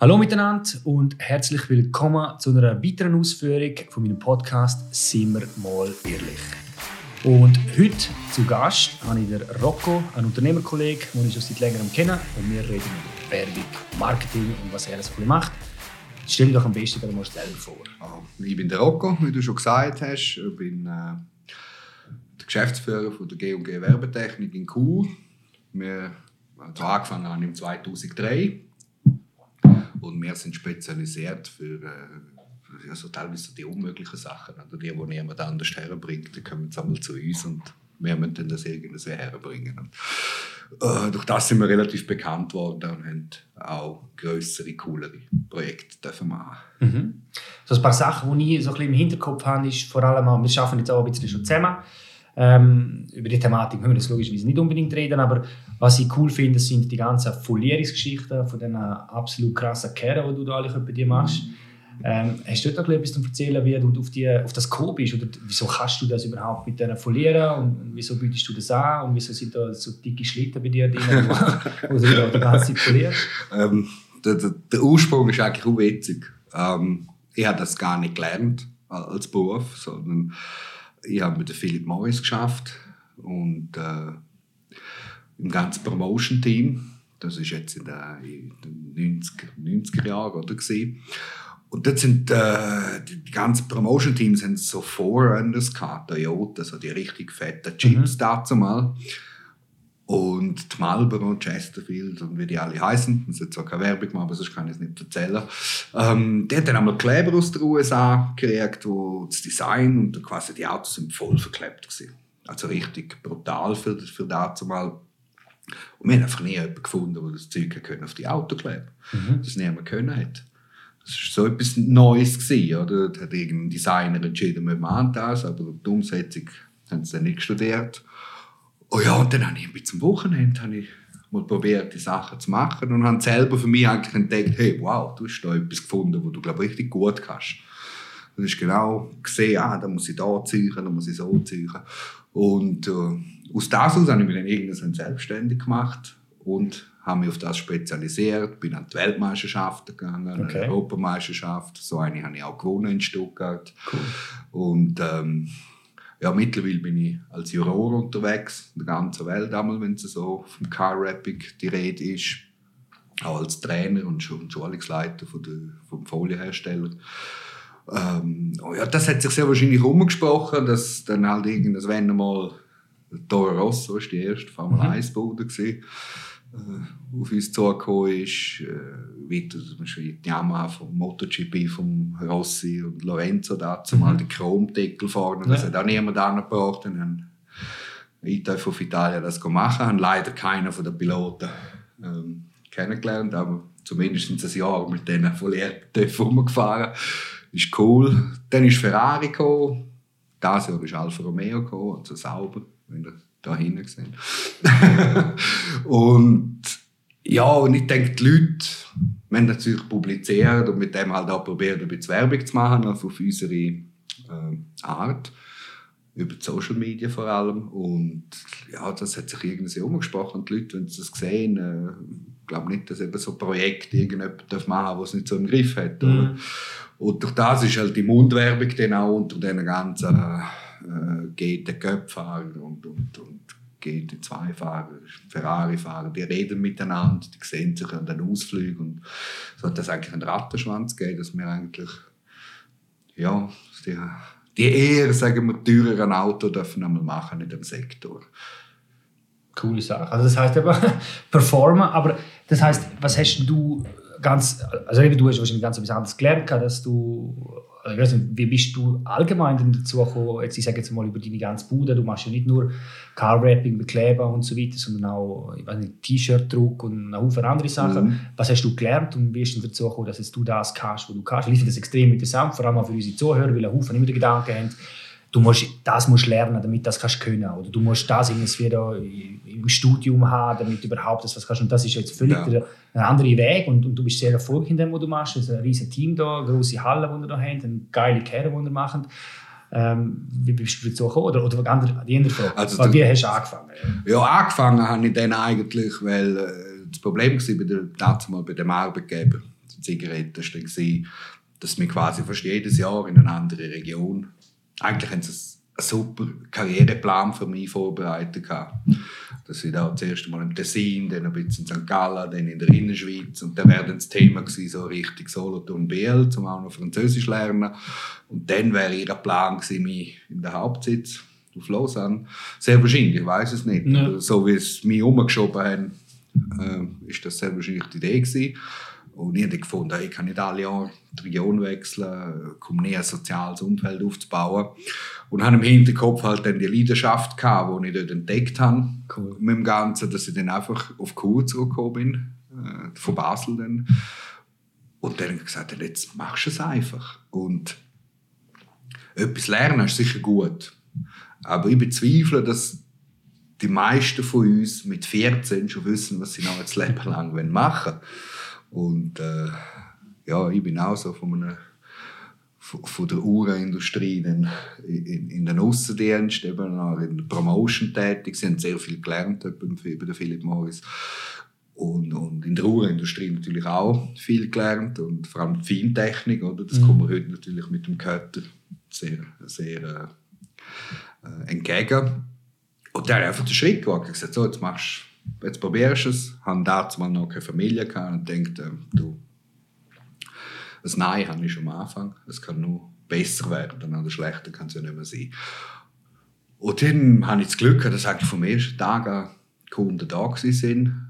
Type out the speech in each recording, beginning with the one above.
Hallo miteinander und herzlich willkommen zu einer weiteren Ausführung von meinem Podcast «Sind wir mal ehrlich». Und heute zu Gast habe ich den Rocco, einen Unternehmerkollegen, den ich schon seit längerem kenne. Und wir reden über Werbung, Marketing und was er so macht. Stell dich doch am besten mal selber vor. Ich bin der Rocco, wie du schon gesagt hast. Ich bin äh, der Geschäftsführer von der G&G Werbetechnik in Chur. Wir also angefangen haben im 2003 und wir sind spezialisiert für äh, also teilweise die unmöglichen Sachen. Also die, die niemand anders herbringt, die kommen jetzt einmal zu uns und wir müssen das irgendwie herbringen. Und, äh, durch das sind wir relativ bekannt worden und haben auch größere, coolere Projekte dürfen machen. Mhm. So ein paar Sachen, die ich so ein bisschen im Hinterkopf habe, ist vor allem, wir arbeiten jetzt auch ein bisschen schon zusammen. Ähm, über die Thematik müssen wir das logischerweise nicht unbedingt reden, aber was ich cool finde, sind die ganzen Folierungsgeschichten von diesen absolut krassen Kerren, die du da bei dir machst. Ähm, hast du dort etwas zu erzählen, wie du auf, die, auf das gekommen bist? Oder wieso kannst du das überhaupt mit denen folieren? Und wieso bietest du das an? Und wieso sind da so dicke Schlitten bei dir drin, wo, wo du da die ganze Zeit folierst? Ähm, der, der, der, Ursprung ist eigentlich auch witzig. Ähm, ich habe das gar nicht gelernt als Beruf, sondern ich habe mit Philip Morris geschafft und äh, im ganzen Promotion-Team. Das ist jetzt in den 90, 90er Jahren oder gewesen. Und dort sind äh, die, ganzen Promotion-Teams so Forerunners gehabt, Toyota, so die richtig fetten Chips mhm. dazu mal. Und die Marlboro und Chesterfield und wie die alle heißen, das ist zwar keine Werbung machen, aber sonst kann ich es nicht erzählen. Ähm, die haben dann einmal Kleber aus den USA gekriegt, wo das Design und quasi die Autos sind voll verklebt waren. Also richtig brutal für, für dazu mal. Und wir haben einfach nie jemanden gefunden, der das Zeug können auf die Auto kleben mhm. Das niemand können hat. Das war so etwas Neues gewesen, oder? Da hat irgendein Designer entschieden, wir machen das, aber die Umsetzung haben sie dann nicht studiert. Oh ja, und dann habe ich bisschen am Wochenende habe ich mal probiert, die Sachen zu machen und habe selber für mich eigentlich entdeckt, hey, wow, du hast da etwas gefunden, wo du, glaube richtig gut kannst. Und ich genau gesehen, ah, da muss ich da ziehen, da muss ich so ziehen. Und äh, aus das aus habe ich mich dann irgendwann selbstständig gemacht und habe mich auf das spezialisiert, bin an die Weltmeisterschaften gegangen, okay. Europameisterschaft. So eine habe ich auch gewonnen in Stuttgart. Cool. Und ähm, ja, mittlerweile bin ich als Juror unterwegs, in der ganzen Welt, einmal, wenn es so vom Car Rapping die Rede ist. Auch als Trainer und Schulungsleiter von der, vom Folienhersteller. Ähm, oh ja, das hat sich sehr wahrscheinlich umgesprochen, dass dann halt irgendwas, wenn einmal Toro Rosso ist die erste Formel 1 Bude mhm äh, auf uns zugekommen ist. Äh, weiter zum Beispiel die Yamaha vom MotoGP von Rossi und Lorenzo dazu mhm. mal die Chromdeckel vorne. Das ja. hat auch niemand angebracht. Und dann ITF auf Italien das machen. Haben leider keiner von den Piloten ähm, kennengelernt, aber zumindest ein Jahr mit denen von Lehrtöpfen rumgefahren. Ist cool. Dann ist Ferrari gekommen. Das Jahr ist Alfa Romeo gekommen, also sauber, wenn ihr da hinten gesehen. und ja, und ich denke, die Leute, wir haben natürlich publiziert und mit dem halt auch probiert, ein bisschen Werbung zu machen auf unsere äh, Art, über die Social Media vor allem. Und ja, das hat sich irgendwie umgesprochen. Die Leute, wenn sie das sehen, äh, glaube nicht, dass eben so ein Projekt irgendjemand machen darf, was nicht so im Griff hat. Mhm. Und durch das ist halt die Mundwerbung dann auch unter diesen ganzen äh, GT-Cup-Fahrer und, und, und GT2-Fahrer, Ferrari-Fahrer, die reden miteinander, die sehen sich an den Ausflügen und so hat das eigentlich einen Rattenschwanz gegeben, dass wir eigentlich ja, die, die eher, sagen wir, teureren Auto dürfen einmal machen in dem Sektor. Coole Sache. Also das heißt aber performen, aber das heißt, was hast du ganz, also du hast wahrscheinlich ganz etwas anderes gelernt, dass du ich weiß nicht, wie bist du allgemein dazu gekommen, jetzt, ich sage jetzt mal über deine ganze Bude, du machst ja nicht nur Car-Wrapping mit und so weiter, sondern auch T-Shirt-Druck und eine Haufen andere Sachen. Mhm. Was hast du gelernt und wie bist du dazu gekommen, dass du das kannst, was du kannst? Ich finde das extrem interessant, vor allem auch für unsere Zuhörer, weil ein Haufen immer den Gedanken haben, du musst, das musst lernen, damit das kannst können. Oder du musst das irgendwie im Studium haben, damit du überhaupt das was kannst. Und das ist jetzt völlig ja. ein anderer Weg. Und, und, du bist sehr erfolgreich in dem, was du machst. Es ist ein riesiges Team da, eine große Halle, die wir da haben, eine geile Kerne, die wir machen. Ähm, wie bist du dazu gekommen? Oder, oder die andere Frage. Also Weil, wie hast du angefangen? Ja, angefangen habe ich dann eigentlich, weil äh, das Problem war bei, der, bei dem Arbeitgeber. und Zigaretten, das war, dass wir quasi fast jedes Jahr in eine andere Region, eigentlich haben sie einen super Karriereplan für mich vorbereitet. Dass ich da zuerst mal im Tessin, dann ein bisschen in St. Gallen, dann in der Innerschweiz. Und dann wäre dann das Thema gewesen, so richtig Solothurn BL, zum auch noch Französisch lernen. Und dann wäre ihr Plan gewesen, mich in den Hauptsitz auf Lausanne. Sehr wahrscheinlich, ich weiß es nicht. Ja. So wie es mich umgeschoben haben, äh, ist das sehr wahrscheinlich die Idee gewesen. Und ich habe gefunden, ich kann nicht alle Jahre die Region wechseln, um näher ein soziales Umfeld aufzubauen. Und habe im Hinterkopf halt dann die Leidenschaft gehabt, die ich dort entdeckt habe. Cool. Mit dem Ganzen, dass ich dann einfach auf Kur zurückgekommen bin, äh, von Basel dann. Und dann habe ich gesagt, jetzt machst du es einfach. Und etwas lernen ist sicher gut. Aber ich bezweifle, dass die meisten von uns mit 14 schon wissen, was sie noch ein Leben lang machen wollen. Und äh, ja, ich bin auch so von, einer, von der Uhrenindustrie in, in, in den Aussendienst, eben auch in der Promotion tätig. Sie haben sehr viel gelernt bei der Philip Morris. Und, und in der Uhrenindustrie natürlich auch viel gelernt und vor allem die Feintechnik, oder? das mhm. kommen wir heute natürlich mit dem Kötter sehr, sehr äh, entgegen. Und der hat einfach den Schritt gewagt. Gesagt, so, jetzt machst jetzt probierst du es. Ich hatte dazu mal noch keine Familie gehabt und dachte, äh, du, das Nein habe ich schon am Anfang. Es kann nur besser werden, dann oder schlechter kann es ja nicht mehr sein. Und dann hatte ich das Glück, dass eigentlich vom ersten Tag an Kunden da waren.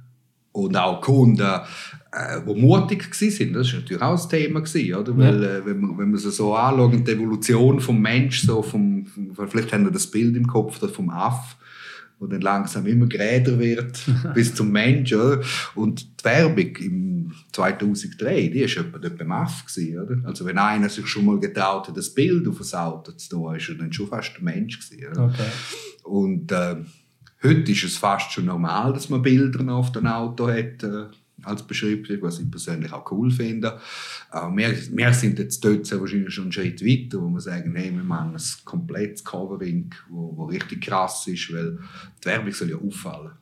Und auch Kunden, äh, die mutig waren. Das war natürlich auch das Thema. Gewesen, oder? Weil, äh, wenn, man, wenn man es so anschaut, die Evolution des Menschen, so vom, vom, vielleicht haben wir das Bild im Kopf vom Aff, wo dann langsam immer geräder wird bis zum Mensch. Oder? Und die Werbung im 2003, die war etwa beim Aff. Oder? Also wenn einer sich schon mal getraut hat, das Bild auf das Auto zu tun, war er dann schon fast ein Mensch. Gewesen, okay. Und äh, heute ist es fast schon normal, dass man Bilder auf dem Auto hat. Äh, als Beschreibung, was ich persönlich auch cool finde. Aber wir, wir sind jetzt dort wahrscheinlich schon einen Schritt weiter, wo wir sagen, hey, wir machen ein komplettes Covering, wo, wo richtig krass ist, weil die Werbung soll ja auffallen.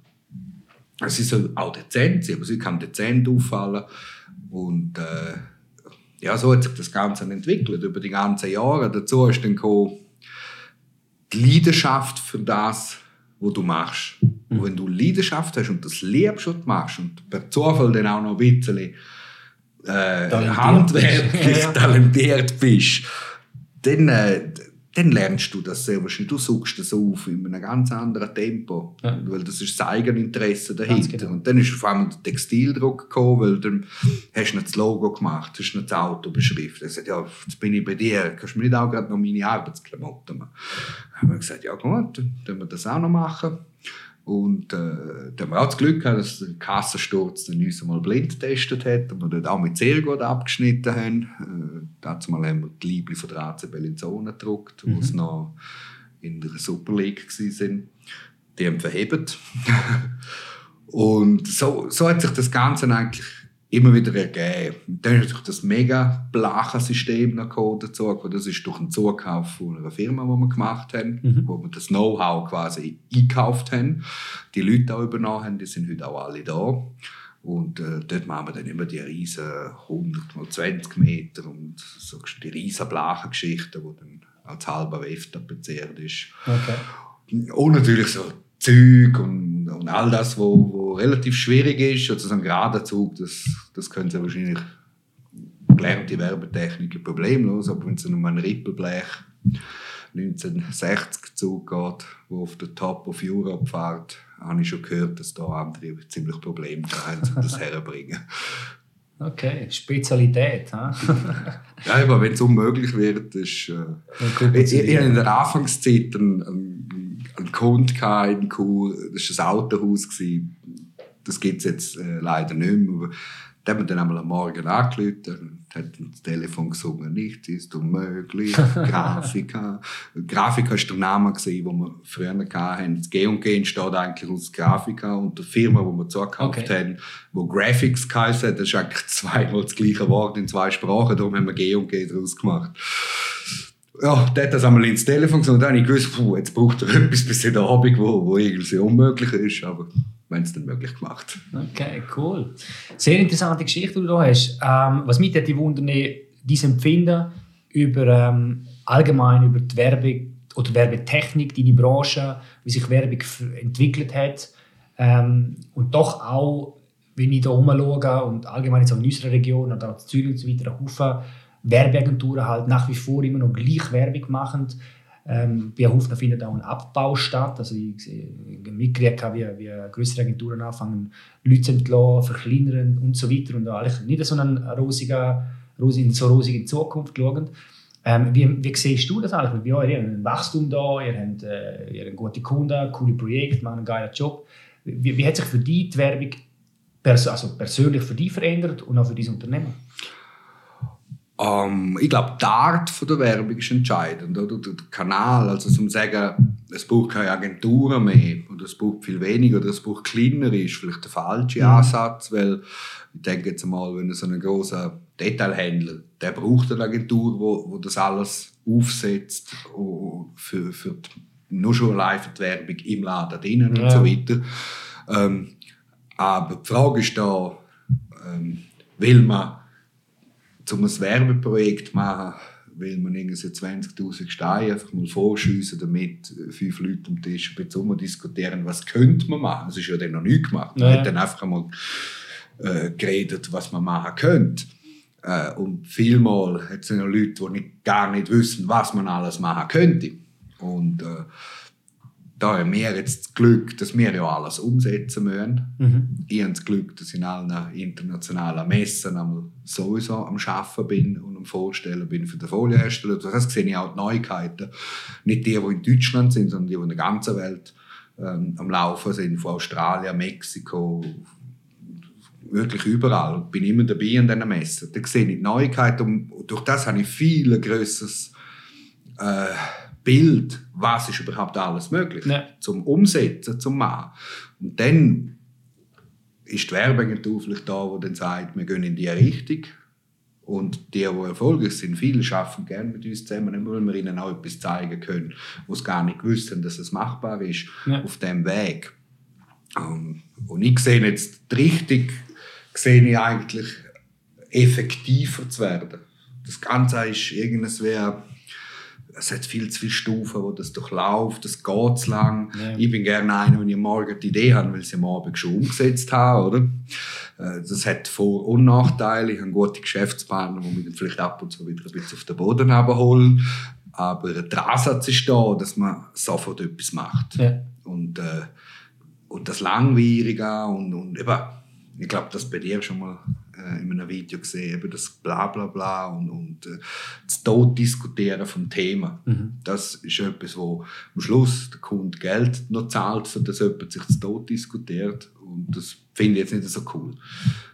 Sie soll auch dezent sein, aber sie kann dezent auffallen. Und äh, ja, so hat sich das Ganze entwickelt über die ganzen Jahre. Dazu ist dann gekommen, die Leidenschaft für das, was du machst. Und wenn du Leidenschaft hast und das liebst, du machst und per Zufall dann auch noch ein bisschen äh, handwerklich talentiert bist, dann, äh, dann lernst du das sehr wahrscheinlich. Du suchst das auf in einem ganz anderen Tempo, ja. weil das ist das Eigeninteresse dahinter. Genau. Und dann ist auf einmal der Textildruck gekommen, weil dann hast du nicht das Logo gemacht, hast nicht das Auto beschriftet. Er sagt, ja, jetzt bin ich bei dir, kannst du mir nicht auch gerade noch meine Arbeitsklamotten machen? Dann haben wir gesagt, ja gut, dann können wir das auch noch machen. Und äh, da haben wir auch das Glück gehabt, dass der Kassensturz dann uns einmal blind getestet hat und wir dort auch mit sehr gut abgeschnitten haben. Äh, dazu mal haben wir die Liebli von der AC Bellinzona gedruckt, mhm. wo sie noch in der Super League waren. Die haben verhebt. und so, so hat sich das Ganze eigentlich immer wieder ergeben. Dann ist natürlich das mega blache System dazu. Das ist durch einen Zukauf von einer Firma, die wir gemacht haben, mhm. wo wir das Know-how quasi eingekauft haben. Die Leute auch übernommen haben, die sind heute auch alle da. Und äh, dort machen wir dann immer die riesen 100 mal 20 Meter und so die riesen Blachengeschichten, die dann als halber WEF tapeziert ist. Okay. Und natürlich so Zeug und, und all das, wo, wo relativ schwierig ist, so ein gerader Zug, das, das können Sie wahrscheinlich gelernte Werbetechniker problemlos, aber wenn es um ein Rippelblech 1960 Zug geht, wo auf der Top of Europe fährt, habe ich schon gehört, dass da andere ziemlich Probleme haben, um das herzubringen. Okay, Spezialität. ja, aber wenn es unmöglich wird, ist. Äh, ich, ich, in der Anfangszeit einen, einen, einen Kunden in Chur, das war ein Autohaus. Das gibt es jetzt äh, leider nicht mehr. Da haben wir dann einmal am Morgen angerufen und hat das Telefon gesungen, nichts ist unmöglich, Grafika. Grafika war der Name, den wir früher hatten. Das G&G entsteht eigentlich aus Grafika und der Firma, die wir zugekauft okay. haben, wo Graphics geheißen hat, das ist eigentlich zweimal das gleiche Wort in zwei Sprachen, darum haben wir G&G daraus gemacht. Ja, der hat das einmal ins Telefon gesagt und dann habe ich gewusst, puh, jetzt braucht er etwas bis in der Abend, wo, wo irgendwie unmöglich ist, aber haben es dann möglich gemacht. Okay, cool. Sehr interessante Geschichte, die du da hast. Ähm, was mich die wundern, dein Empfinden über ähm, allgemein über die Werbung oder Werbetechnik, deine Branche, wie sich Werbung entwickelt hat ähm, und doch auch, wenn ich da rumschaue und allgemein in unserer Region oder auch in Zürich und so weiter, Haufen Werbeagenturen halt nach wie vor immer noch gleich Werbung machen. Ähm, bei Haufen findet auch ein Abbau statt. Also ich, ich mitgekriegt habe, wie, wie größere Agenturen anfangen, Leute zu entlassen, verkleinern und so weiter und eigentlich nicht so eine rosige, rosige, so rosige Zukunft schauen. Ähm, wie, wie siehst du das eigentlich? Bei euch, ihr habt ein Wachstum da, ihr habt, äh, ihr habt gute Kunden, coole Projekte, machen einen geilen Job. Wie, wie hat sich für dich die Werbung pers also persönlich für dich verändert und auch für dein Unternehmen? Um, ähm, ich glaube, die Art von der Werbung ist entscheidend. Oder? Der Kanal, also zum sagen, es braucht keine Agenturen mehr oder es braucht viel weniger oder es braucht kleiner, ist vielleicht der falsche mhm. Ansatz, weil ich denke jetzt mal, wenn so ein großer Detailhändler, der braucht eine Agentur, wo, wo das alles aufsetzt für, für die, nur schon allein für die Werbung im Laden drinnen ja. und so weiter. Ähm, aber die Frage ist da, ähm, will man um ein Werbeprojekt zu machen, will man irgendwie 20'000 Steine einfach mal vorschiessen, damit fünf Leute am Tisch ein diskutieren, was könnte man machen. Es ist ja dann noch nichts gemacht. Man ja. hat dann einfach mal äh, geredet, was man machen könnte. Äh, und vielmal hat es ja Leute, die nicht, gar nicht wissen, was man alles machen könnte. Und äh, da haben wir jetzt das Glück, dass wir ja alles umsetzen müssen. Mhm. Ich habe das Glück, dass ich in allen internationalen Messen sowieso am Arbeiten bin und am Vorstellen bin für den Folienhersteller. Das sehe ich auch die Neuigkeiten. Nicht die, die in Deutschland sind, sondern die, die in der ganzen Welt ähm, am Laufen sind, von Australien, Mexiko, wirklich überall. Ich bin immer dabei an diesen Messen. Da sehe ich die Neuigkeiten und durch das habe ich viel grösseres äh, Bild, was ist überhaupt alles möglich, ja. zum Umsetzen, zum Machen. Und dann ist die Werbeagentur vielleicht da, die dann sagt, wir gehen in die Richtung. Und die, die erfolgreich sind, viele arbeiten gerne mit uns zusammen, weil wir ihnen auch etwas zeigen können, wo sie gar nicht wissen, dass es machbar ist, ja. auf diesem Weg. Ähm, und ich sehe jetzt die Richtung, sehe ich eigentlich effektiver zu werden. Das Ganze ist irgendwas wäre es hat viel zu viele Stufen, wo das durchläuft, das geht zu lang. Ja. Ich bin gerne einer, wenn ich morgen die Idee habe, weil sie am Abend schon umgesetzt habe, oder? Äh, das hat Vor- und Nachteile. Ich habe gute Geschäftspartner, die mich vielleicht ab und zu wieder ein bisschen auf den Boden holen. Aber der Ansatz ist da, dass man sofort etwas macht. Ja. Und, äh, und das Langwierige und, und eben, ich glaube, das bei dir schon mal äh, in einem Video gesehen, eben das Blablabla Bla, Bla und, und äh, das Tod diskutieren vom Thema. Mhm. Das ist etwas, wo am Schluss der Kunde Geld noch zahlt, für das jemand sich das Tod diskutiert. Und das finde ich jetzt nicht so cool.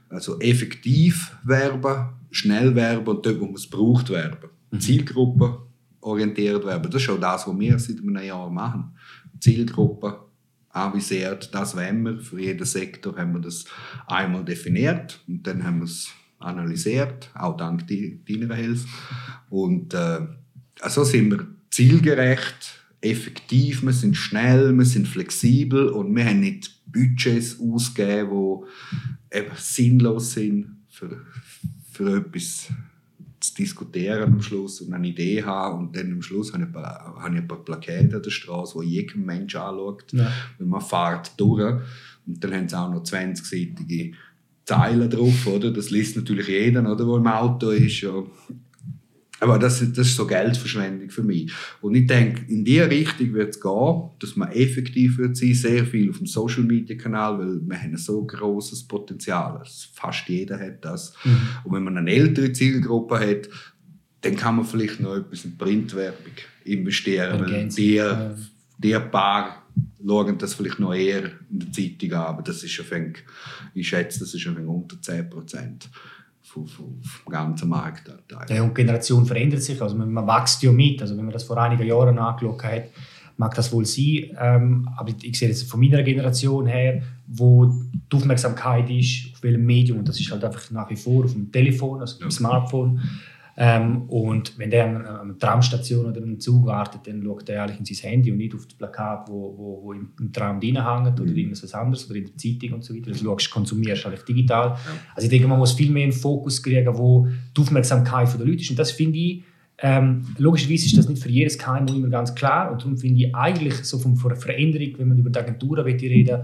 Also effektiv werben, schnell werben und dort, wo man es braucht, werben. Mhm. Zielgruppe orientiert werben. Das ist auch das, was wir seit einem Jahr machen. Zielgruppe anvisiert, das wollen wir. Für jeden Sektor haben wir das einmal definiert und dann haben wir es analysiert, auch dank deiner Hilfe. Und äh, also sind wir zielgerecht, effektiv, wir sind schnell, wir sind flexibel und wir haben nicht Budgets ausgegeben, die sinnlos sind für, für etwas zu diskutieren am Schluss und eine Idee haben und dann am Schluss habe ich ein paar, habe ich ein paar Plakate an der Straße, wo jeder Mensch anschaut. Ja. Und man fährt durch und dann haben sie auch noch 20-seitige Zeilen drauf, oder? Das liest natürlich jeder, oder, der im Auto ist. Ja. Aber das, das ist so Geldverschwendung für mich. Und ich denke, in diese Richtung wird es gehen, dass man effektiv wird sein, sehr viel auf dem Social Media Kanal, weil wir haben ein so großes Potenzial. Fast jeder hat das. Mhm. Und wenn man eine ältere Zielgruppe hat, dann kann man vielleicht noch etwas in Printwerbung investieren, weil die, die paar schauen das vielleicht noch eher in der Zeitung an, aber das ist ein ich schätze, das ist ein unter 10 Prozent vom, vom, vom ganzen Marktanteil. Ja, und die Generation verändert sich, also man, man wächst ja mit. Also wenn man das vor einigen Jahren angeschaut hat, mag das wohl sein, ähm, aber ich sehe jetzt von meiner Generation her, wo die Aufmerksamkeit ist, auf welchem Medium, und das ist halt einfach nach wie vor auf dem Telefon, also ja. dem Smartphone, Ähm, und wenn der an einer Tramstation oder einem Zug wartet, dann schaut er eigentlich in sein Handy und nicht auf das Plakat, wo, wo, wo im, im Tram drin hängt oder mhm. irgendwas anderes oder in der Zeitung und so weiter. Das schaust, konsumierst eigentlich digital. Ja. Also ich denke, man muss viel mehr einen Fokus kriegen, wo die Aufmerksamkeit der Leute ist. Und das finde ich, ähm, logischerweise ist das nicht für jedes KMU immer ganz klar und darum finde ich eigentlich so von, von der Veränderung, wenn man über die Agenturen reden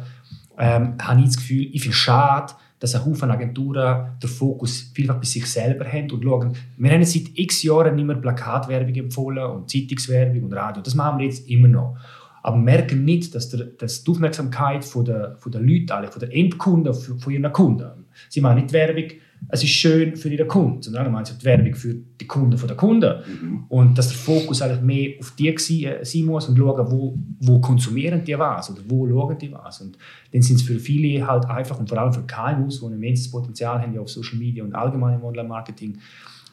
ähm, habe ich das Gefühl, ich finde es schade, dass ein Haufen Agenturen den Fokus vielfach bei sich selber haben und schauen, wir haben seit x Jahren nicht mehr Plakatwerbung empfohlen und Zeitungswerbung und Radio. Das machen wir jetzt immer noch. Aber merken nicht, dass, der, dass die Aufmerksamkeit von der, von der Leute, von den Endkunden, von ihren Kunden, sie machen nicht Werbung es ist schön für ihre Kunden, sondern allgemein die Werbung für die Kunden der Kunden. Mhm. Und dass der Fokus eigentlich mehr auf die äh, sein muss und schauen, wo, wo konsumieren die was oder wo schauen die was. Und dann sind es für viele halt einfach und vor allem für KMUs, die ein immenses Potenzial haben auf Social Media und allgemein im Online-Marketing,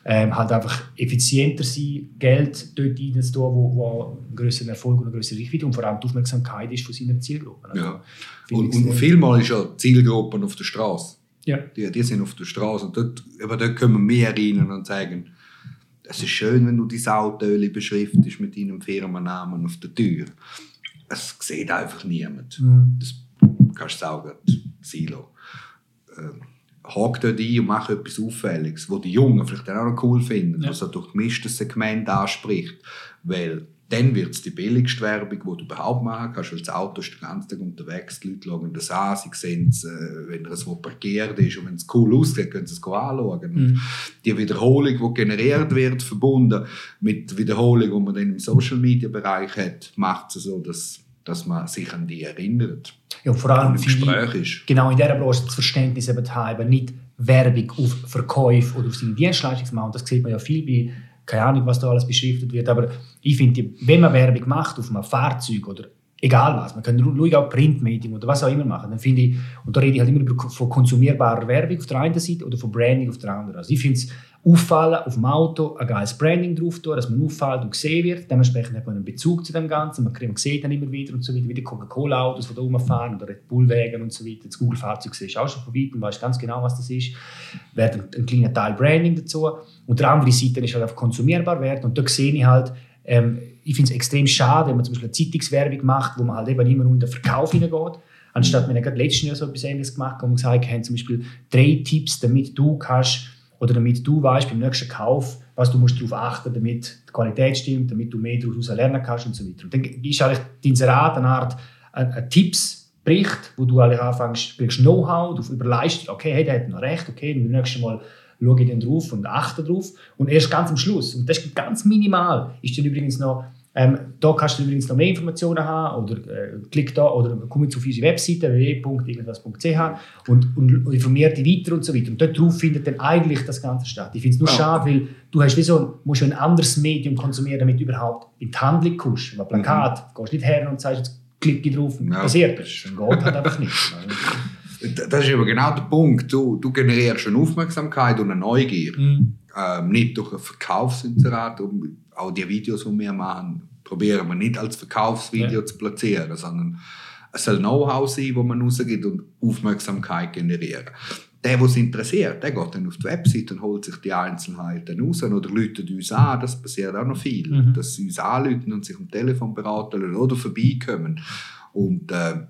ähm, halt einfach effizienter sein, Geld dort reinzutun, wo, wo einen größeren Erfolg und eine größere Reichweite und vor allem die Aufmerksamkeit ist von seiner Zielgruppe. Also, ja. Und, und vielmal ist ja Zielgruppen auf der Straße. Ja. Die, die sind auf der Straße. Und dort, aber dort können wir mehr rein und sagen, es ist schön, wenn du dein Auto beschriftest mit deinem Firmennamen auf der Tür. Es sieht einfach niemand. Mhm. Das kannst du sagen, Silo. Ähm, hakt dort ein und mach etwas Auffälliges, wo die Jungen vielleicht auch noch cool finden, ja. was er durch gemischtes Segment anspricht. Weil dann wird es die billigste Werbung, die du überhaupt machen kannst, weil das Auto ist den ganzen Tag unterwegs, die Leute schauen das an, sie sehen es, äh, wenn es wo parkiert ist und wenn es cool aussieht, können sie es anschauen. Mhm. die Wiederholung, die generiert wird, verbunden mit der Wiederholung, die man dann im Social-Media-Bereich hat, macht es so, dass, dass man sich an die erinnert. Ja, vor allem Gespräch ist. Genau in dieser Branche das Verständnis eben haben, nicht Werbung auf Verkäufe oder auf seine Dienstleistung zu machen. Das sieht man ja viel bei keine Ahnung, was da alles beschriftet wird, aber ich finde, wenn man Werbung macht auf einem Fahrzeug oder egal was, man kann ruhig auch Printmedien oder was auch immer machen, dann finde ich, und da rede ich halt immer von konsumierbarer Werbung auf der einen Seite oder von Branding auf der anderen. Also ich finde es auffallen auf dem Auto, ein geiles Branding drauf tun, dass man auffällt und gesehen wird. Dementsprechend hat man einen Bezug zu dem Ganzen. Man, sieht dann immer wieder und so weiter, wie die Coca-Cola-Autos, die da rumfahren oder Red Bull-Wägen und so weiter. Das Google-Fahrzeug siehst du auch schon von weitem, weißt ganz genau, was das ist. Wird ein, ein kleiner Teil Branding dazu. Und der andere Seite ist halt einfach konsumierbar werden. Und da sehe ich halt, ähm, ich finde es extrem schade, wenn man zum Beispiel eine Zeitungswerbung macht, wo man halt eben immer nur in den Verkauf hineingeht. Anstatt, wir haben gerade letztes Jahr so etwas Ähnliches gemacht, wir gesagt haben, zum Beispiel drei Tipps, damit du kannst oder damit du weißt beim nächsten Kauf, was du musst darauf achten damit die Qualität stimmt, damit du mehr daraus lernen kannst und so weiter. Und dann ist eigentlich die Inserat eine Art ein, ein Tippsbericht, wo du eigentlich anfängst, kriegst Know-how, du überleist, okay, hey, der hat noch recht, okay, beim nächsten Mal schaue dann drauf und achte drauf. Und erst ganz am Schluss, und das ist ganz minimal, ist dann übrigens noch ähm, da kannst du übrigens noch mehr Informationen haben oder äh, klick da oder komm jetzt auf unsere Webseite www.irgendwas.ch und, und informier dich weiter und so weiter. Und dort drauf findet dann eigentlich das Ganze statt. Ich finde es nur ja. schade, weil du hast wie so, musst ein anderes Medium konsumieren, damit du überhaupt in die Handlung kommst. Ein Plakat, mhm. gehst nicht her und sagst, jetzt klicke drauf und ja. passiert das. Geht halt einfach nicht. Das ist aber genau der Punkt. Du, du generierst eine Aufmerksamkeit und eine Neugier. Mhm. Ähm, nicht durch ein Verkaufsinserat, auch die Videos, die wir machen, probieren wir nicht als Verkaufsvideo ja. zu platzieren, sondern es soll Know-how sein, das man rausgibt und Aufmerksamkeit generieren. Der, der es interessiert, der geht dann auf die Website und holt sich die Einzelheiten raus oder läutet uns an. Das passiert auch noch viel. Mhm. Dass sie uns anrufen und sich am Telefon beraten oder vorbeikommen. Und äh,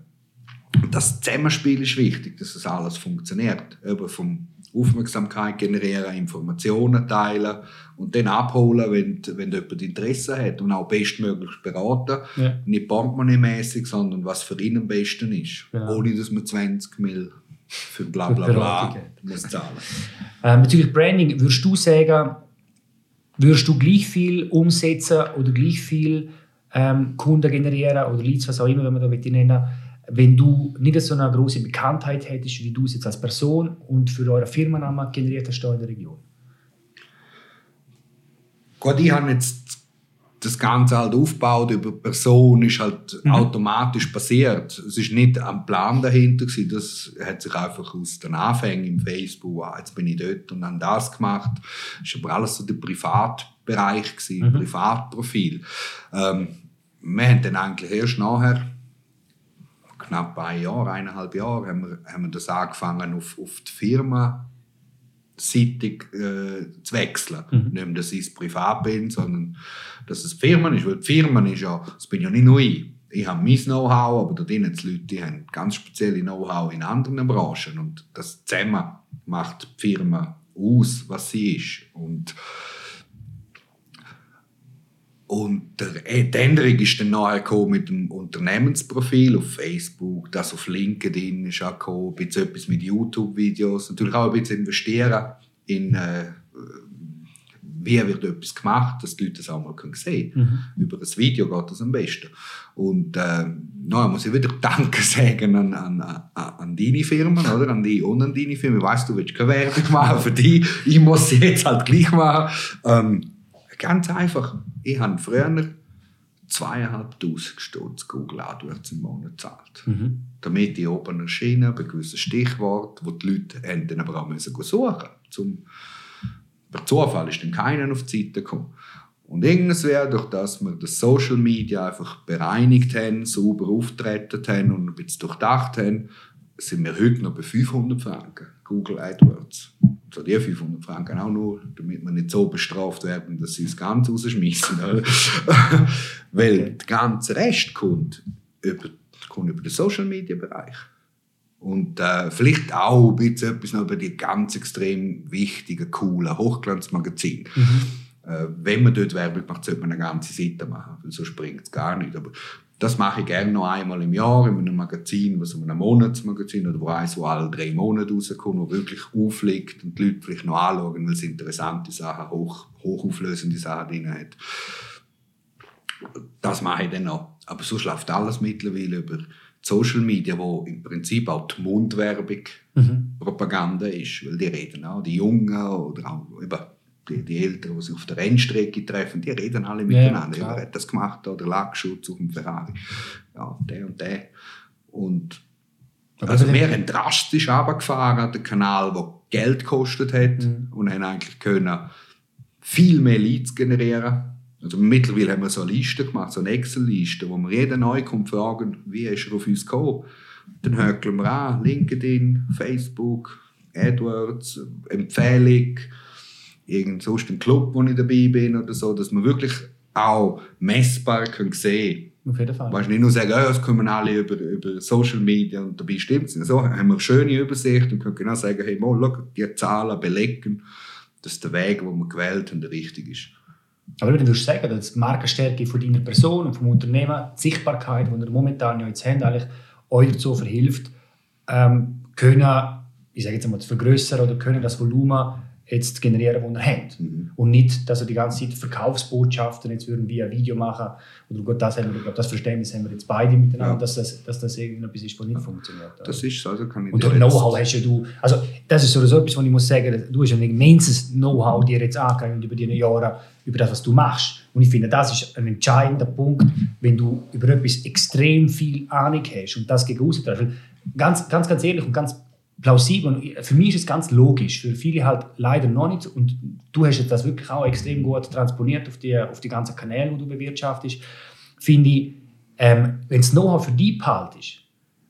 das Zusammenspiel ist wichtig, dass das alles funktioniert. Eben vom Aufmerksamkeit generieren, Informationen teilen und dann abholen, wenn, wenn jemand Interesse hat und auch bestmöglich beraten. Ja. Nicht portemonnaie sondern was für ihn am besten ist. Genau. Ohne dass man 20 Mil für bla bla bla muss zahlen. Ähm, bezüglich Branding, würdest du sagen, würdest du gleich viel umsetzen oder gleich viel ähm, Kunden generieren oder Leads, was auch immer, wenn man da nennen will, wenn du nicht so eine große Bekanntheit hättest, wie du es jetzt als Person und für eure Firmennamen generiert hast in der Region? Gut, ich habe jetzt das Ganze halt aufgebaut über Person, ist halt mhm. automatisch passiert. Es ist nicht ein Plan dahinter gewesen. Das hat sich einfach aus den Anfängen im Facebook, ah, jetzt bin ich dort und habe das gemacht. Das ist aber alles so der Privatbereich gewesen, mhm. Privatprofil. Ähm, wir haben dann eigentlich erst nachher knapp ein Jahr, eineinhalb Jahre, haben wir, haben wir das angefangen auf, auf die Firma seitig äh, zu wechseln. Mhm. Nicht mehr, dass ich privat bin, sondern dass es Firmen ist. Weil die Firmen ist ja, das bin ja nicht nur ich. Ich habe mein Know-how, aber da drinnen die Leute die haben ganz spezielle Know-how in anderen Branchen. Und das zusammen macht die Firma aus, was sie ist. Und und die Änderung ist dann nachher mit dem Unternehmensprofil auf Facebook, das auf LinkedIn ist auch gekommen, ein bisschen etwas mit YouTube-Videos, natürlich auch ein bisschen investieren in, äh, wie wird etwas gemacht, dass die Leute das auch mal sehen können. Mhm. Über ein Video geht das am besten. Und äh, no, muss ich wieder Danke sagen an, an, an, an deine Firmen, oder? an die und an deine Firmen. Ich weiss, du willst keine Werbung machen für die, ich muss sie jetzt halt gleich machen. Ähm, Ganz einfach. Ich habe früher zweieinhalbtausend Stutz Google AdWords im Monat gezahlt. Mhm. Damit ich oben erscheine, bei gewissen Stichworten, wo die Leute dann aber auch müssen suchen mussten. Per Zufall ist dann keiner auf die Seite gekommen. Und irgendwas wäre, durch das wir das Social Media einfach bereinigt haben, sauber auftreten haben und ein bisschen durchdacht haben, sind wir heute noch bei 500 Franken Google AdWords so die 500 Franken auch nur, damit wir nicht so bestraft werden, dass sie das Ganze rausschmeißen. Weil der ganze Rest kommt über, kommt über den Social Media Bereich. Und äh, vielleicht auch ein bisschen etwas noch über die ganz extrem wichtigen, coolen Hochglanzmagazine. Mhm. Äh, wenn man dort Werbung macht, sollte man eine ganze Seite machen, so springt es gar nicht. Aber das mache ich gerne noch einmal im Jahr in einem Magazin, was einem Monatsmagazin oder wo eins, wo alle drei Monate rauskommt, wo wirklich aufliegt und die Leute vielleicht noch anschauen, weil es interessante Sachen, hoch, hochauflösende Sachen drin hat. Das mache ich dann noch. Aber so läuft alles mittlerweile über Social Media, wo im Prinzip auch die Mundwerbung mhm. Propaganda ist, weil die reden auch, die Jungen oder auch eben die, die Eltern, die sich auf der Rennstrecke treffen, die reden alle miteinander. Ja, Wer hat das gemacht? Oder Lackschutz auf dem Ferrari. Ja, der und der. Und also wir haben drastisch runtergefahren, den Kanal, der Geld gekostet hat mhm. und haben eigentlich können viel mehr Leads generieren. Also mittlerweile haben wir so eine Liste gemacht, so eine Excel-Liste, wo wir jeden neu kommt fragen, wie ist er auf uns gekommen. Dann hökeln wir an, LinkedIn, Facebook, AdWords, Empfehlung, irgend sonst ein Club, wo ich dabei bin oder so, dass man wirklich auch messbar können sehen Auf jeden Fall. Weißt nicht nur sagen, oh, das kommen alle über, über Social Media und dabei stimmt es nicht. So haben wir eine schöne Übersicht und können genau sagen, hey, mal, schau, die Zahlen belegen, dass der Weg, den wir gewählt haben, der richtige ist. Aber wenn du sagen, dass die Markenstärke von deiner Person und vom Unternehmen, die Sichtbarkeit, die ihr momentan ja jetzt habt, eigentlich euch dazu verhilft, ähm, können, ich sage jetzt einmal, zu vergrößern oder können das Volumen jetzt generieren, die er hat. Mhm. Und nicht, dass er die ganze Zeit Verkaufsbotschaften jetzt würden via Video machen. Oder gut, das, haben wir, glaub, das Verständnis haben wir jetzt beide miteinander, ja. dass, das, dass das irgendetwas ist, was nicht funktioniert. Das ist so, also kann ich Und Know-how hast ja du, also das ist sowieso etwas, was ich muss sagen, du hast ein immenses Know-how dir jetzt angegangen über die Jahre, über das, was du machst. Und ich finde, das ist ein entscheidender Punkt, wenn du über etwas extrem viel Ahnung hast und das gegen Ganz, ganz, ganz ehrlich und ganz plausibel und für mich ist es ganz logisch, für viele halt leider noch nicht und du hast jetzt das wirklich auch extrem gut transponiert auf die, auf die ganzen Kanäle, die du bewirtschaftest, finde ich, ähm, wenn es Know-how für dich behalt ist,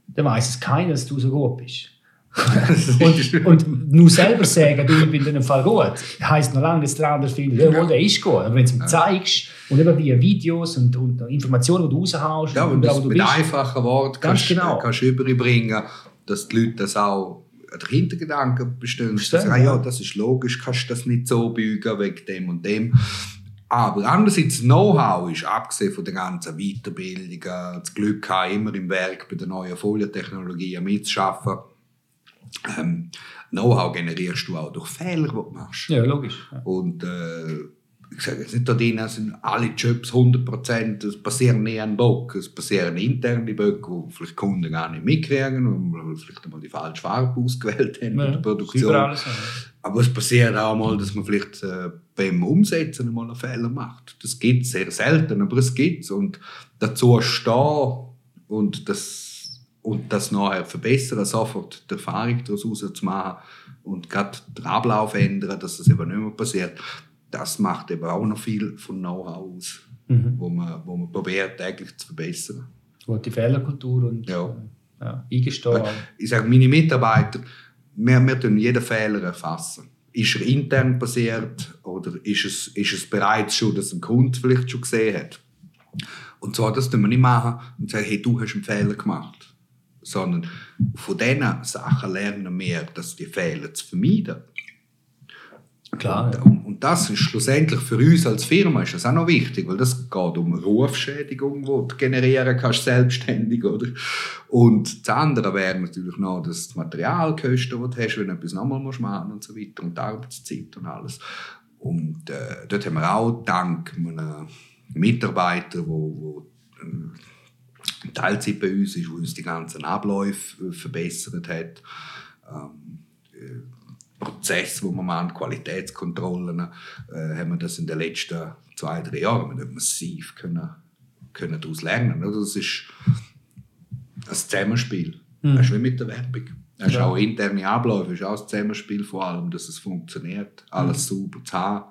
dann weiß es keiner, dass du so gut bist. und, und nur selber sagen, du, ich bin in dem Fall gut, heisst noch lange, dass der andere findet, ja, der ist gut. Aber wenn du es ihm zeigst und eben via Videos und, und Informationen, die du raushaust, ja, und, und mit einfachen Worten kannst, genau. kannst du überbringen dass die Leute das auch der Hintergedanke bestehen. Sagen, ah, ja, das ist logisch, kannst du das nicht so bügen wegen dem und dem. Aber andererseits, Know-how ist, abgesehen von den ganzen Weiterbildungen, das Glück haben, immer im Werk bei den neuen Folientechnologien mitzuschaffen. Ähm, Know-how generierst du auch durch Fehler, die du machst. Ja, logisch. Ja. Und äh, sage jetzt nicht, da drin sind alle Jobs 100%, es passieren nie an Bock, es passieren interne Böcke, die vielleicht Kunden gar nicht mitkriegen und vielleicht einmal die falsche Farbe ausgewählt haben ja, in der Produktion. Alles, ja. Aber es passiert auch mal, dass man vielleicht äh, beim Umsetzen mal einen Fehler macht. Das gibt es sehr selten, aber es gibt es. Und dazu stehen und das, und das nachher verbessern, sofort die Erfahrung daraus zu machen und gerade den Ablauf ändern, dass das eben nicht mehr passiert das macht eben auch noch viel von Know-how aus, mhm. wo, man, wo man probiert täglich zu verbessern. die Fehlerkultur und ja. Ja, eingestehen. Ich sage, meine Mitarbeiter, wir, wir jeden Fehler erfassen. ist er intern passiert oder ist es, ist es bereits schon, dass ein Kunde vielleicht schon gesehen hat. Und zwar, das tun wir nicht machen und sagen, hey, du hast einen Fehler gemacht. Sondern von diesen Sachen lernen wir, dass die Fehler zu vermeiden. Klar. Und, und, und, das ist schlussendlich für uns als Firma ist das auch noch wichtig, weil das geht um Rufschädigung, die du generieren kannst, selbstständig. Oder? Und das andere wäre natürlich noch das Materialkosten, die du hast, wenn du etwas nochmal machen musst und so weiter und die Arbeitszeit und alles. Und äh, dort haben wir auch dank einem Mitarbeiter, wo, wo Teilzeit bei uns ist, der uns die ganzen Abläufe äh, verbessert hat. Ähm, äh, Prozess, wo wir machen, Qualitätskontrollen, äh, haben wir das in den letzten zwei, drei Jahren massiv können, können daraus lernen. Also das ist ein Zusammenspiel. Mhm. Das ist wie mit der Werbung. Das ist ja. auch interne Abläufe, ist auch ein Zusammenspiel vor allem, dass es funktioniert, alles mhm. sauber zu haben.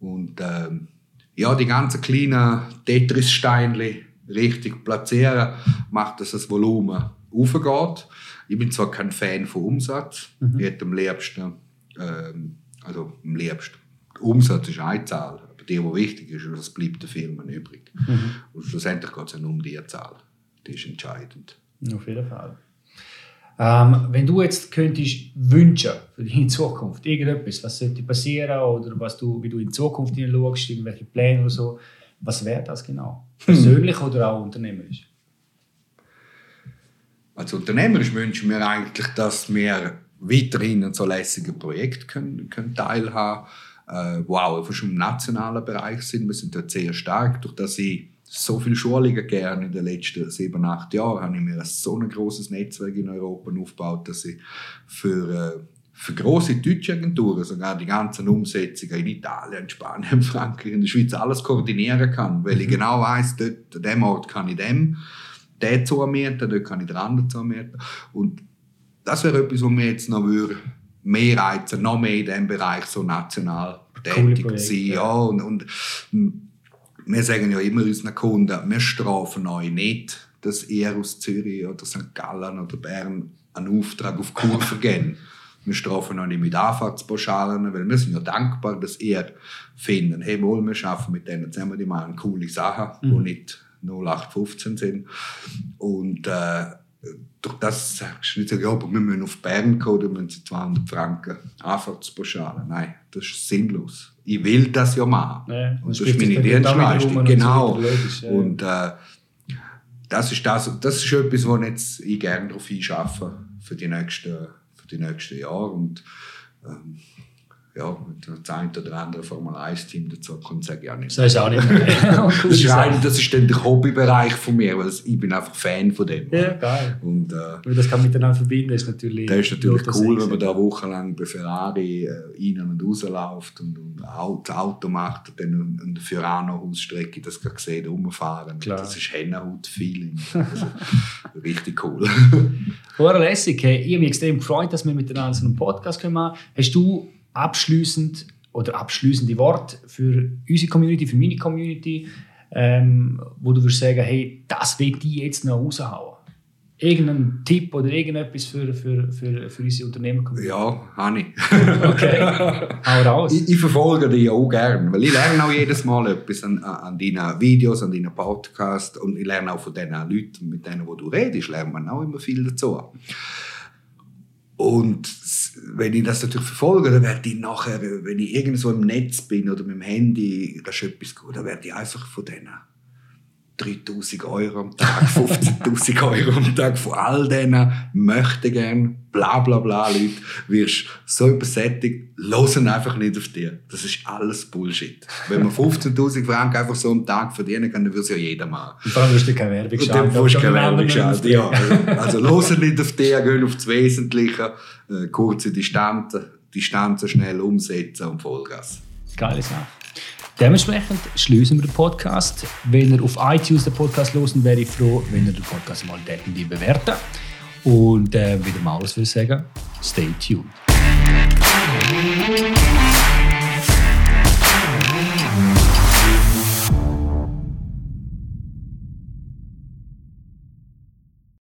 Und ähm, ja, die ganzen kleinen Tetris-Steinchen richtig platzieren, macht, dass das Volumen aufgeht. Ich bin zwar kein Fan von Umsatz, mhm. ich hätte am liebsten, ähm, also am liebsten, Umsatz ist eine Zahl, aber die, die wichtig ist, was bleibt der Firma übrig. Mhm. Und schlussendlich geht es ja nur um die Zahl. Die ist entscheidend. Auf jeden Fall. Ähm, wenn du jetzt könntest wünschen für in Zukunft, irgendetwas, was sollte passieren oder was du, wie du in Zukunft hineinschaust, irgendwelche Pläne oder so, was wäre das genau? Persönlich hm. oder auch unternehmerisch? Als Unternehmer wünschen wir eigentlich, dass wir weiterhin an so lässigen Projekten können, können teilhaben können, äh, die auch schon im nationalen Bereich sind. Wir sind dort sehr stark, durch das ich so viele Schulungen gerne in den letzten sieben, acht Jahren habe ich mir so ein großes Netzwerk in Europa aufgebaut, dass ich für, äh, für große deutsche Agenturen sogar die ganzen Umsetzungen in Italien, Spanien, Frankreich, in der Schweiz alles koordinieren kann, weil ich mhm. genau weiß, dort, an dem Ort kann ich dem den zumieten, dort kann ich den anderen zumieten. Und das wäre etwas, was mir jetzt noch würde mehr reizen, noch mehr in diesem Bereich so national tätig cool sein. Ja, und, und wir sagen ja immer unseren Kunden, wir strafen euch nicht, dass ihr aus Zürich oder St. Gallen oder Bern einen Auftrag auf Kur vergeben. Wir strafen euch nicht mit Anfahrtspauschalen, weil wir sind ja dankbar, dass ihr findet, hey, wohl, wir schaffen mit denen zusammen die machen coole Sachen, mhm. die nicht 0815 sind. Und äh, durch das sagst du nicht, ja, aber wir müssen auf Bern kommen, oder müssen sie 200 Franken Anfahrtspauschale. Nein, das ist sinnlos. Ich will das ja machen. Ja, und das ist meine Dienstleistung. Genau. Und, so ja. und äh, das ist das, das ist etwas, wo jetzt ich gerne darauf einschaffe für die nächsten, für die nächsten Jahre. Und, ähm, ja, das eine oder andere Formel 1-Team dazu kommt, sage ich auch nicht. Das ist auch nicht mehr. das, ist rein, das ist dann der Hobbybereich von mir, weil ich bin einfach Fan von dem. Ja, geil. Und, äh, Weil das kann miteinander verbinden, ist natürlich Das ist natürlich cool, wenn man da wochenlang bei Ferrari äh, rein und rausläuft und, und das Auto macht und dann an der Fiorano-Hausstrecke das sieht, rumfahren. Klar. Das ist Hennenhaut-Feeling. Also, richtig cool. Vorlässig. Hey, ich habe mich extrem gefreut, dass wir miteinander so einen Podcast machen können. Hast du abschließend oder abschließende Wort für unsere Community, für meine Community, ähm, wo du würdest sagen, hey, das will ich jetzt noch raushauen? Irgendein Tipp oder irgendetwas für, für, für, für unsere Unternehmer? Ja, habe ich. okay, hau raus. Ich, ich, verfolge dich auch gerne, weil ich lerne auch jedes Mal etwas an, an deinen Videos, an deinen Podcasts und ich lerne auch von den Leuten, mit denen wo du redest, lernt man auch immer viel dazu. Und wenn ich das natürlich verfolge, dann werde ich nachher, wenn ich irgendwo im Netz bin oder mit dem Handy, das ist etwas gut, dann werde ich einfach von denen 3000 Euro am Tag, 15.000 Euro am Tag von all denen möchte gern, bla bla bla Leute, wirst so übersättigt, hören einfach nicht auf dir. Das ist alles Bullshit. Wenn man 15.000 Franken einfach so am Tag verdienen kann, dann würde es ja jeder machen. Und dann wirst du keine Werbung schalten. Und dann wirst du keine Werbung schalten, ja. Also, also hören nicht auf dir, gehen auf das Wesentliche, äh, kurze Distanzen, Distanzen schnell umsetzen und Vollgas. Geile Sache. Dementsprechend schließen wir den Podcast. Wenn ihr auf iTunes den Podcast losen, wäre ich froh, wenn ihr den Podcast mal definitiv bewertet. Und äh, wieder mal alles will ich sagen, stay tuned.